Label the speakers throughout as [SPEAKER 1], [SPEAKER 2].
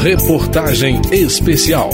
[SPEAKER 1] Reportagem especial.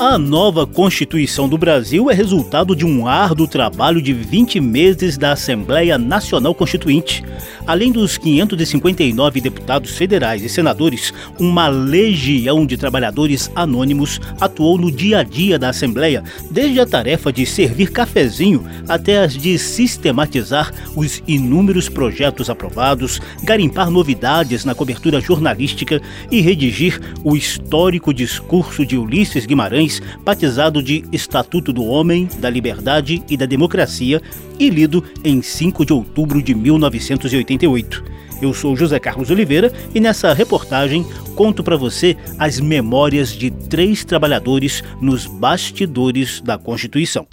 [SPEAKER 2] A nova Constituição do Brasil é resultado de um árduo trabalho de 20 meses da Assembleia Nacional Constituinte. Além dos 559 deputados federais e senadores, uma legião de trabalhadores anônimos atuou no dia a dia da Assembleia, desde a tarefa de servir cafezinho até as de sistematizar os inúmeros projetos aprovados, garimpar novidades na cobertura jornalística e redigir o histórico discurso de Ulisses Guimarães batizado de Estatuto do Homem, da Liberdade e da Democracia, e lido em 5 de outubro de 1988. Eu sou José Carlos Oliveira e nessa reportagem conto para você as memórias de três trabalhadores nos bastidores da Constituição.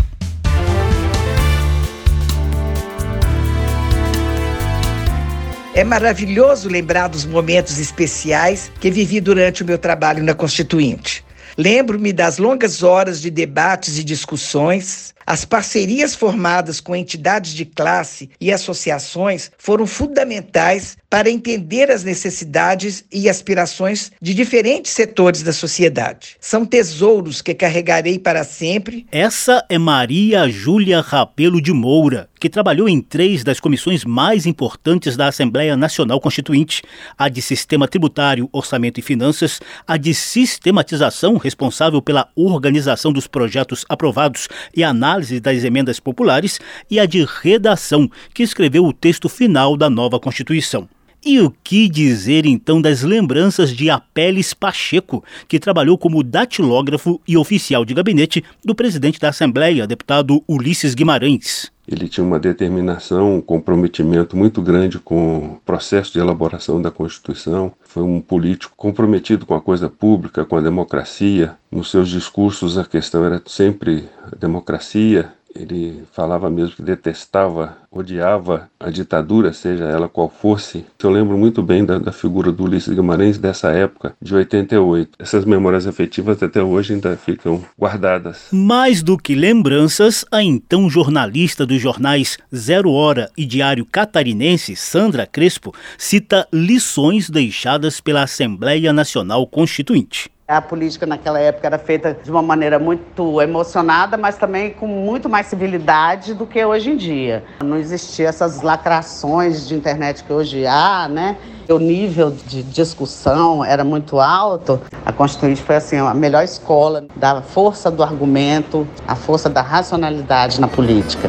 [SPEAKER 3] É maravilhoso lembrar dos momentos especiais que vivi durante o meu trabalho na Constituinte. Lembro-me das longas horas de debates e discussões. As parcerias formadas com entidades de classe e associações foram fundamentais para entender as necessidades e aspirações de diferentes setores da sociedade. São tesouros que carregarei para sempre.
[SPEAKER 2] Essa é Maria Júlia Rapelo de Moura, que trabalhou em três das comissões mais importantes da Assembleia Nacional Constituinte: a de Sistema Tributário, Orçamento e Finanças, a de Sistematização, responsável pela organização dos projetos aprovados e análise das emendas populares, e a de Redação, que escreveu o texto final da nova Constituição. E o que dizer então das lembranças de Apeles Pacheco, que trabalhou como datilógrafo e oficial de gabinete do presidente da Assembleia, deputado Ulisses Guimarães?
[SPEAKER 4] Ele tinha uma determinação, um comprometimento muito grande com o processo de elaboração da Constituição. Foi um político comprometido com a coisa pública, com a democracia. Nos seus discursos, a questão era sempre a democracia, ele falava mesmo que detestava, odiava a ditadura, seja ela qual fosse. Eu lembro muito bem da, da, figura do Ulisses Guimarães dessa época, de 88. Essas memórias afetivas até hoje ainda ficam guardadas.
[SPEAKER 2] Mais do que lembranças, a então jornalista dos jornais Zero Hora e Diário Catarinense, Sandra Crespo, cita lições deixadas pela Assembleia Nacional Constituinte.
[SPEAKER 5] A política naquela época era feita de uma maneira muito emocionada, mas também com muito mais civilidade do que hoje em dia. Não existia essas lacrações de internet que hoje há, né? O nível de discussão era muito alto. A Constituinte foi assim a melhor escola da força do argumento, a força da racionalidade na política.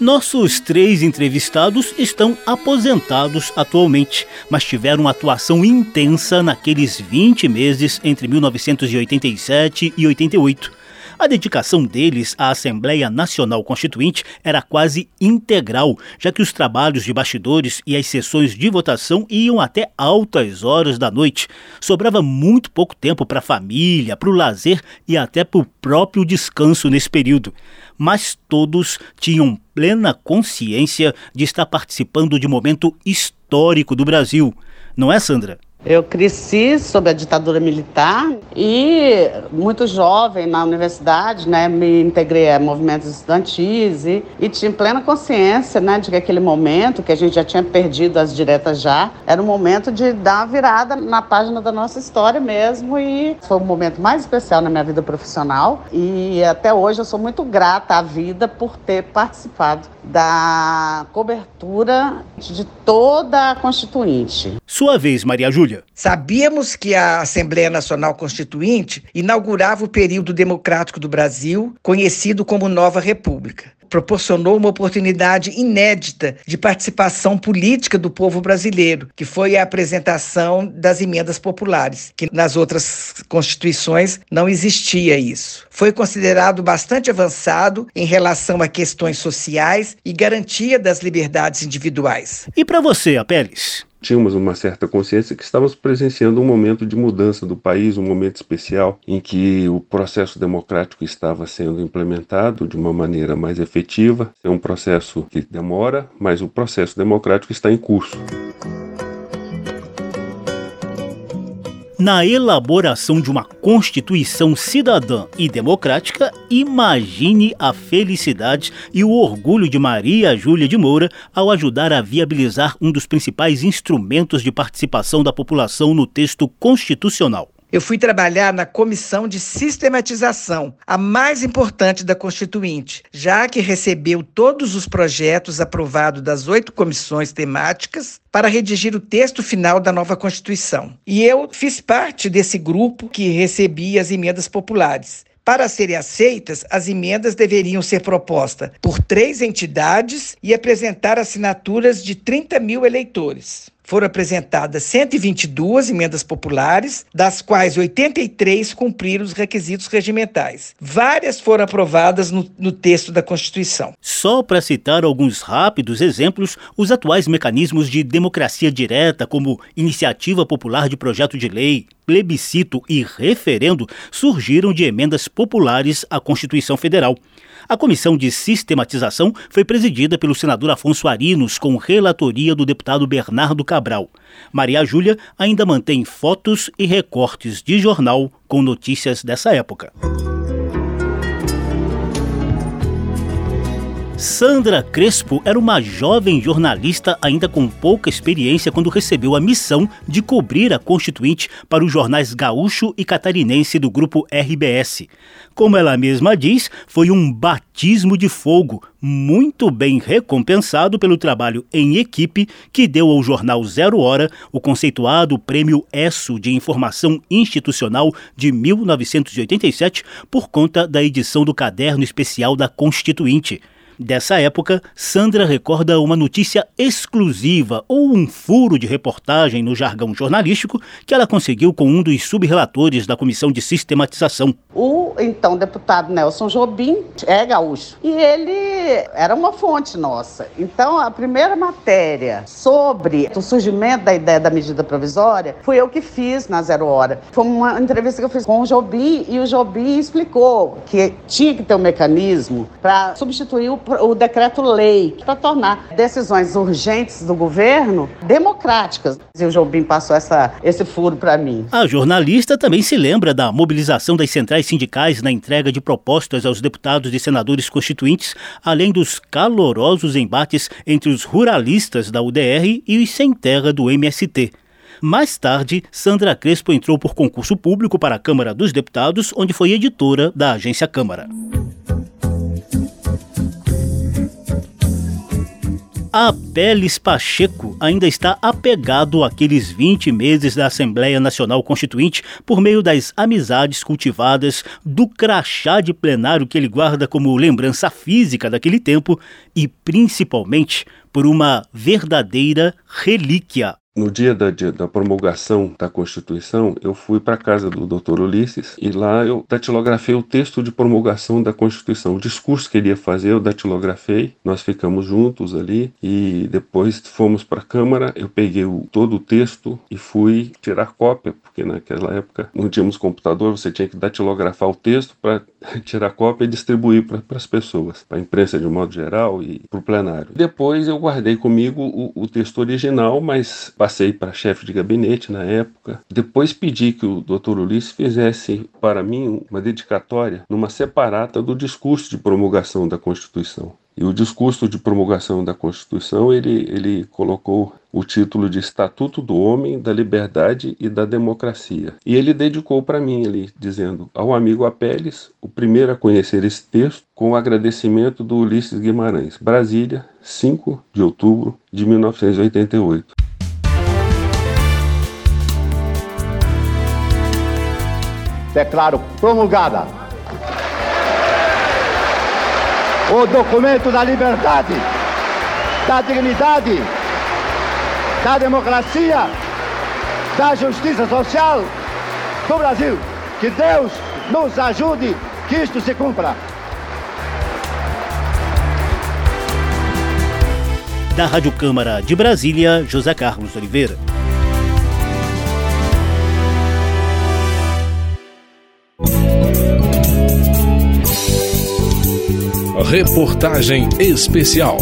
[SPEAKER 2] Nossos três entrevistados estão aposentados atualmente, mas tiveram atuação intensa naqueles 20 meses entre 1987 e 88. A dedicação deles à Assembleia Nacional Constituinte era quase integral, já que os trabalhos de bastidores e as sessões de votação iam até altas horas da noite. Sobrava muito pouco tempo para a família, para o lazer e até para o próprio descanso nesse período. Mas todos tinham plena consciência de estar participando de momento histórico do Brasil. Não é, Sandra?
[SPEAKER 5] Eu cresci sob a ditadura militar e muito jovem na universidade, né, me integrei a movimentos estudantis e, e tinha plena consciência, né, de que aquele momento que a gente já tinha perdido as diretas já, era um momento de dar uma virada na página da nossa história mesmo e foi o momento mais especial na minha vida profissional e até hoje eu sou muito grata à vida por ter participado da cobertura de toda a Constituinte.
[SPEAKER 2] Sua vez, Maria Júlia.
[SPEAKER 3] Sabíamos que a Assembleia Nacional Constituinte inaugurava o período democrático do Brasil, conhecido como Nova República proporcionou uma oportunidade inédita de participação política do povo brasileiro, que foi a apresentação das emendas populares, que nas outras constituições não existia isso. Foi considerado bastante avançado em relação a questões sociais e garantia das liberdades individuais.
[SPEAKER 2] E para você, Apeles?
[SPEAKER 4] Tínhamos uma certa consciência que estávamos presenciando um momento de mudança do país, um momento especial em que o processo democrático estava sendo implementado de uma maneira mais efetiva. É um processo que demora, mas o processo democrático está em curso.
[SPEAKER 2] Na elaboração de uma Constituição cidadã e democrática, imagine a felicidade e o orgulho de Maria Júlia de Moura ao ajudar a viabilizar um dos principais instrumentos de participação da população no texto constitucional.
[SPEAKER 3] Eu fui trabalhar na comissão de sistematização, a mais importante da Constituinte, já que recebeu todos os projetos aprovados das oito comissões temáticas para redigir o texto final da nova Constituição. E eu fiz parte desse grupo que recebia as emendas populares. Para serem aceitas, as emendas deveriam ser propostas por três entidades e apresentar assinaturas de 30 mil eleitores foram apresentadas 122 emendas populares, das quais 83 cumpriram os requisitos regimentais. Várias foram aprovadas no, no texto da Constituição.
[SPEAKER 2] Só para citar alguns rápidos exemplos, os atuais mecanismos de democracia direta, como iniciativa popular de projeto de lei, plebiscito e referendo, surgiram de emendas populares à Constituição Federal. A comissão de sistematização foi presidida pelo senador Afonso Arinos, com relatoria do deputado Bernardo Cabral. Maria Júlia ainda mantém fotos e recortes de jornal com notícias dessa época. Sandra Crespo era uma jovem jornalista ainda com pouca experiência quando recebeu a missão de cobrir a Constituinte para os jornais Gaúcho e Catarinense do grupo RBS. Como ela mesma diz, foi um batismo de fogo, muito bem recompensado pelo trabalho em equipe que deu ao jornal Zero Hora o conceituado Prêmio ESSO de Informação Institucional de 1987 por conta da edição do caderno especial da Constituinte. Dessa época, Sandra recorda uma notícia exclusiva ou um furo de reportagem no jargão jornalístico que ela conseguiu com um dos subrelatores da Comissão de Sistematização.
[SPEAKER 5] O então deputado Nelson Jobim é gaúcho e ele era uma fonte nossa. Então, a primeira matéria sobre o surgimento da ideia da medida provisória fui eu que fiz na Zero Hora. Foi uma entrevista que eu fiz com o Jobim e o Jobim explicou que tinha que ter um mecanismo para substituir o o decreto-lei para tornar decisões urgentes do governo democráticas. E o Jobim passou essa, esse furo para mim.
[SPEAKER 2] A jornalista também se lembra da mobilização das centrais sindicais na entrega de propostas aos deputados e senadores constituintes, além dos calorosos embates entre os ruralistas da UDR e os sem terra do MST. Mais tarde, Sandra Crespo entrou por concurso público para a Câmara dos Deputados, onde foi editora da agência Câmara. Apeles Pacheco ainda está apegado àqueles 20 meses da Assembleia Nacional Constituinte por meio das amizades cultivadas, do crachá de plenário que ele guarda como lembrança física daquele tempo e, principalmente, por uma verdadeira relíquia
[SPEAKER 4] no dia da, da, promulgação da Constituição, eu fui para a casa do Dr. Ulisses e lá eu datilografei o texto de promulgação da Constituição. O discurso que ele ia fazer, eu datilografei, nós ficamos juntos ali e depois fomos para a Câmara. Eu peguei o, todo o texto e fui tirar cópia, porque naquela época não tínhamos computador, você tinha que datilografar o texto para tirar cópia e distribuir para as pessoas, para a imprensa de um modo geral e para o plenário. Depois eu guardei comigo o, o texto original, mas passei para chefe de gabinete na época. Depois pedi que o Dr. Ulisses fizesse para mim uma dedicatória numa separata do discurso de promulgação da Constituição. E o discurso de promulgação da Constituição, ele, ele colocou o título de Estatuto do Homem, da Liberdade e da Democracia. E ele dedicou para mim ali, dizendo ao amigo Apeles, o primeiro a conhecer esse texto, com o agradecimento do Ulisses Guimarães. Brasília, 5 de outubro de 1988.
[SPEAKER 6] Declaro promulgada o documento da liberdade, da dignidade, da democracia, da justiça social do Brasil. Que Deus nos ajude que isto se cumpra.
[SPEAKER 2] Da Rádio Câmara de Brasília, José Carlos Oliveira.
[SPEAKER 1] Reportagem especial.